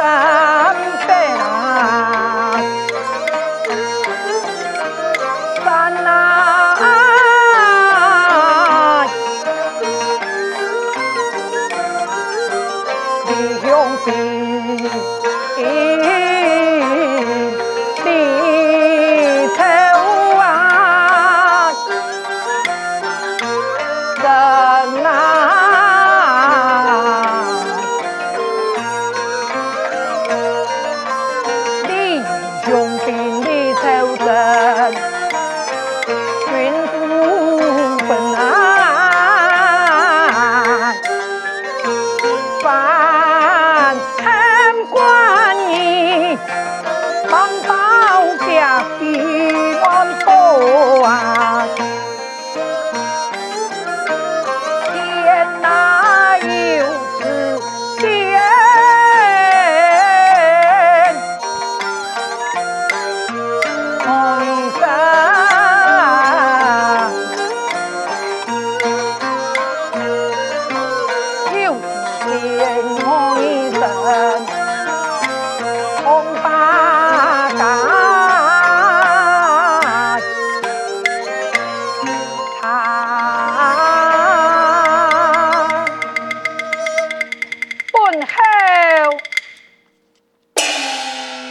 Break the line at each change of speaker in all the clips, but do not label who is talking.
哎。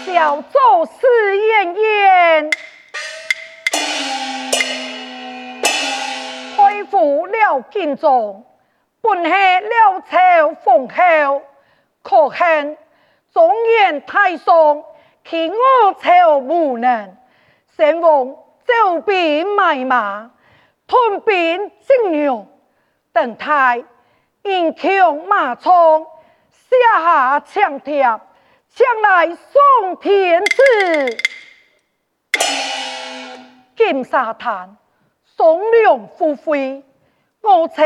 小做试验验，恢复了品种，本系了朝奉后，可恨中原太松，替我朝无能，先王招兵买马，屯兵进牛，等待引强马冲，下强跳。将来送天子，金沙滩，双龙附会。我朝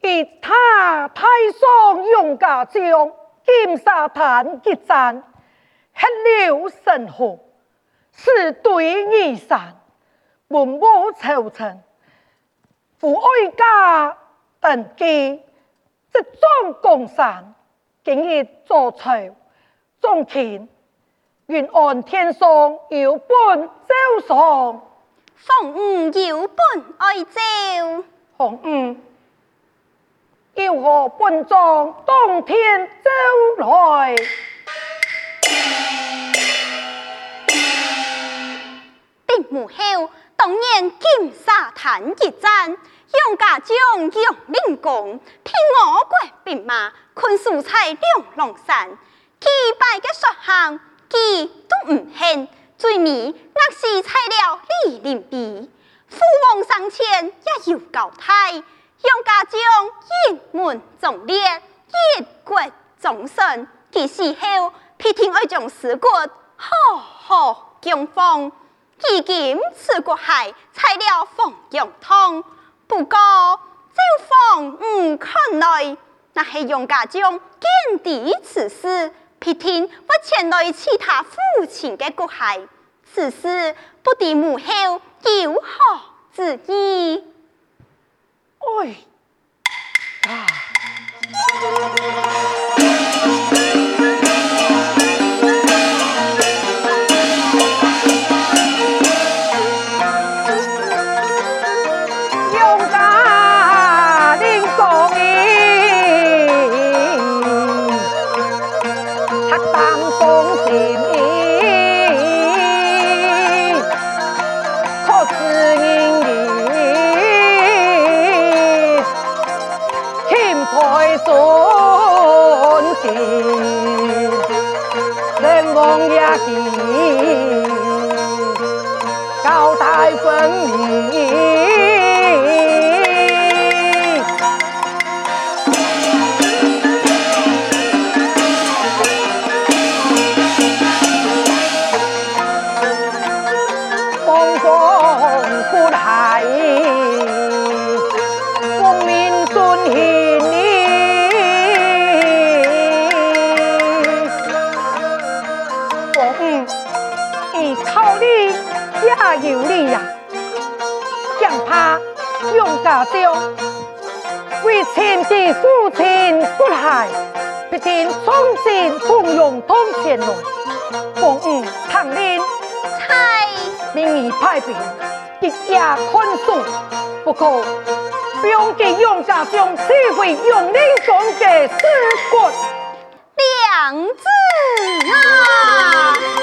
以他太上杨家将金沙滩决战，血流成河，死对儿山，文武朝臣，父爱家登基，执掌江山，今日坐朝中卿，愿按天上有本奏上，
奉吾有本爱奏。
红五，有何本状当天奏来？
兵无后，当年金沙滩一战，杨家将杨灵公，聘我国兵马，困守在两龙山，击败嘅说行，佢都唔恨，最尾压死在了李陵壁。父王上前也有交代，杨家将一门忠烈，一国忠臣。其死后，必定爱将尸骨好好供奉。如今此骨骸拆了奉阳堂，不过就奉吾看来，那是杨家将见敌此事，必定会前来其他父亲的骨骸。此事不敌母后，有何旨意？
哎啊！
有理呀，想怕用大刀，为天地覆倾国海，必定忠
贞忠勇通天龙，奉命抗敌。
嗨，
明义派
兵，一家看守。不过，不用在用上将，只会用你总的死骨
两字
啊。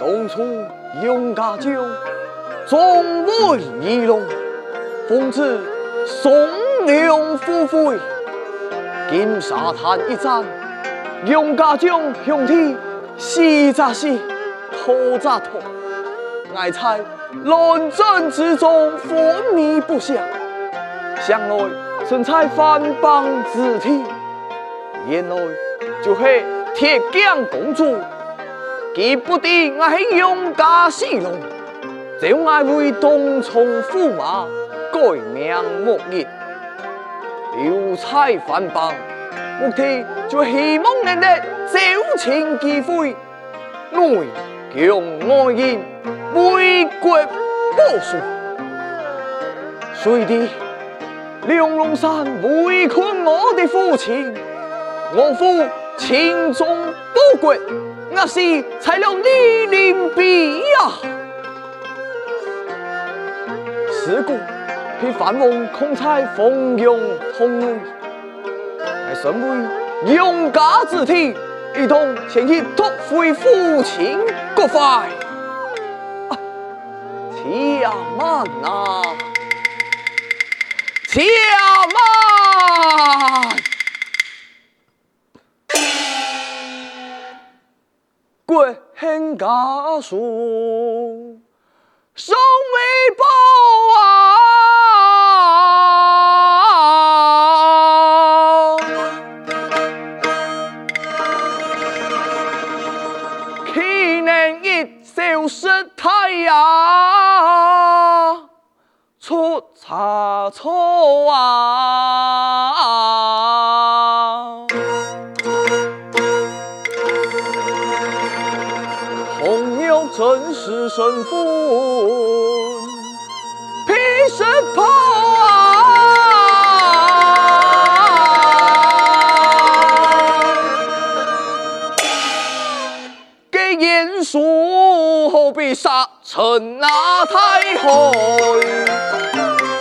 当初杨家将壮为义龙，奉旨送灵赴会。金沙滩一战，杨家将兄弟死则死，拖则拖。哀在乱战之中昏迷不详，想来身在番邦之体，原来就是铁匠公主。记不得我是杨家四龙，就爱为东床驸马改名莫逆，留在番邦，目的就希望能得招亲机会，内强外硬，为国报数。谁知梁龙山围困我的父亲，我父轻重报国。我是才了李林璧呀，是故被范王控在凤阳同内，乃身为杨家之体，一同前去夺回父亲国块。且慢呐，且慢。国恨家书，尚未报啊！真是神父，披什袍啊！给阎叔何必杀臣那太后，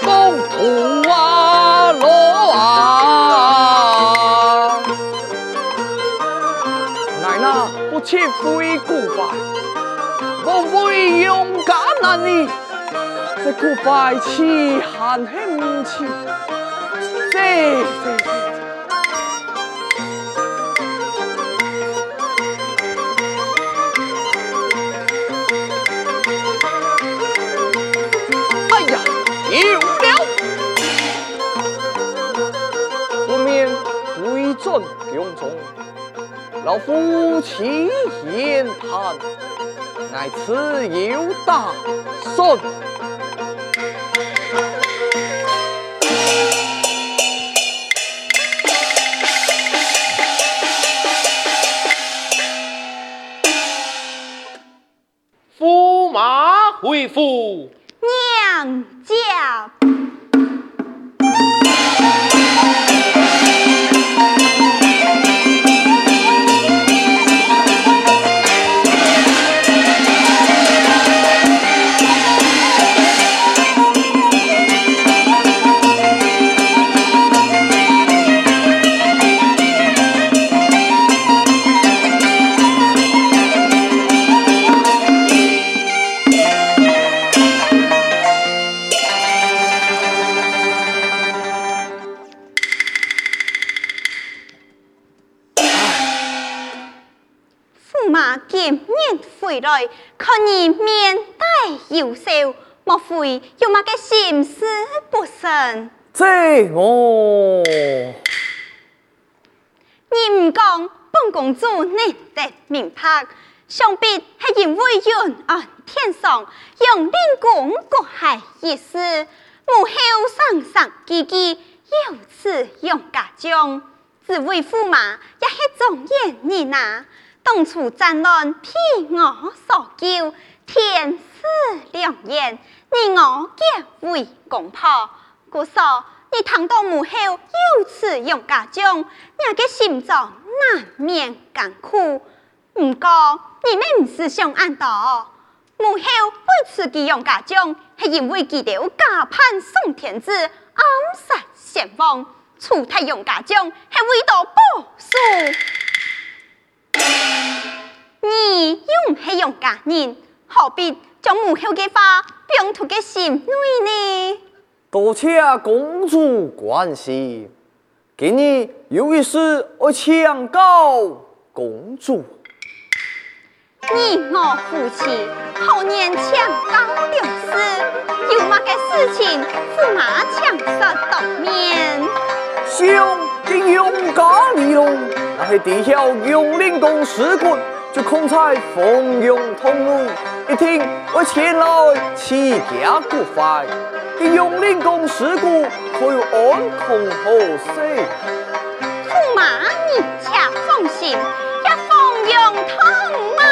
风土啊落啊！乃那不切非故犯。莫非杨家男儿，这个白痴还很痴，这这这，哎呀！有了。不免归转宫中，老夫妻言谈，乃此有大
顺。莫非有乜个心事不顺？
这我
你唔讲，本公主难得明白，想必系因为远岸天上用灵宫国海一事，母后生生记记，有此用家将，只为驸马也系忠言逆耳。当初战乱，披我所救，天赐良缘，你我结为公婆。姑嫂，你堂到母后有此用家将，你个心中难免艰苦。不过，你们唔是想安道？母后为此给用家将，系因为记得假盼宋天子，暗杀先王，出太用家将，系为到报仇。你又唔系用家人，何必将母后嘅话放在个心内呢？
多谢公主关心，今日有一事要请告公主。
你我夫妻好年请告了事，有乜嘅事情驸马请说当面。
兄弟勇敢义勇，那系地下用灵宫事故。就空在凤阳东路，一听我前来齐家骨灰，一用灵宫事故可有安空何事？
驸马，你且放心，一凤阳东嘛。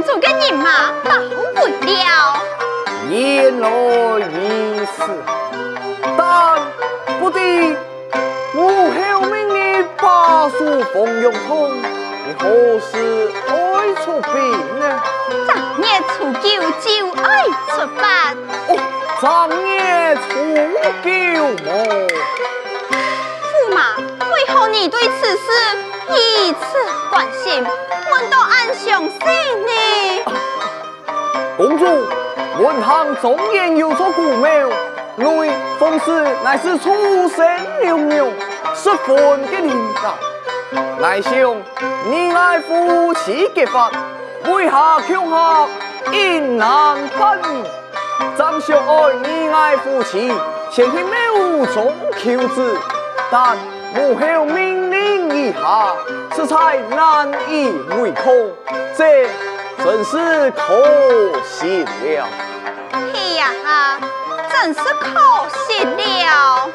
公主嘅人马到不了，
言来如此，但不敌母后命你把书奉用通，你何时爱出兵呢？
正月初九就爱出发。
哦，正月初九么？
驸马，为何你对此事如此关心？
文堂忠言有所古谬，内封事乃是出身良妙，十分的灵感。乃兄，你爱夫妻结发，为何恐吓因难分？张兄爱你爱夫妻，前去庙中求子，但母后命令一下。实在难以为控，这真是可惜了。
嘿呀，真是可惜了。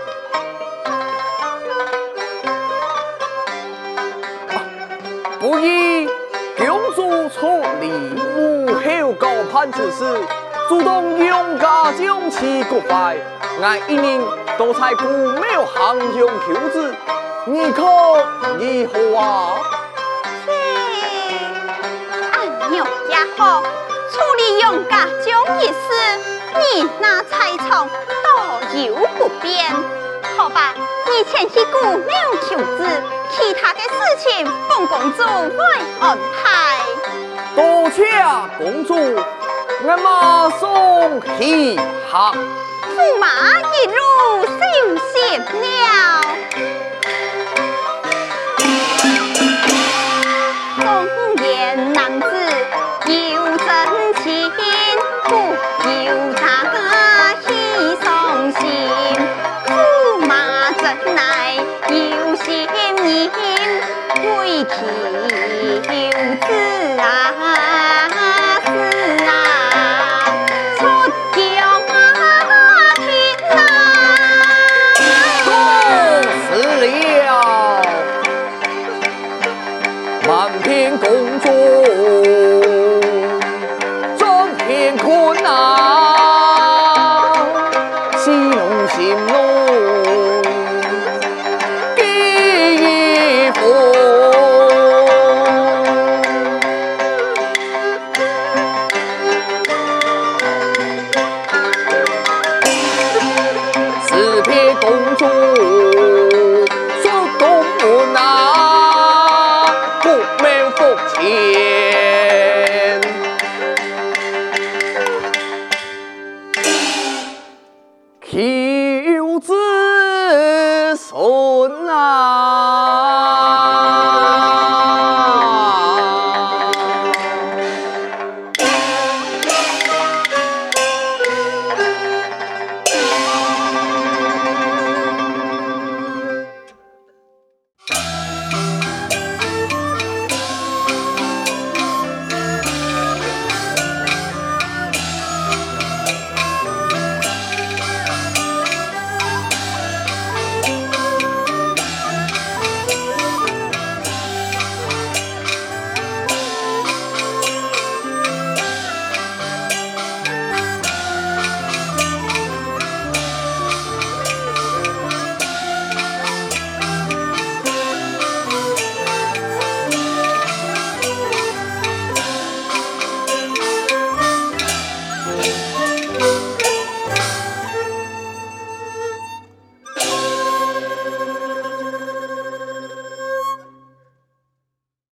不义公主出离母后高攀之事，主动用家将其国败，俺一人都在古庙行凶求子，你可如何啊？
嘿，俺娘也好，处理用家将一事，你那菜场多有不便，好吧？你前去古庙求子，其他的事情本公主会安排。
多谢公主，我马上起行。
驸马一路小心了。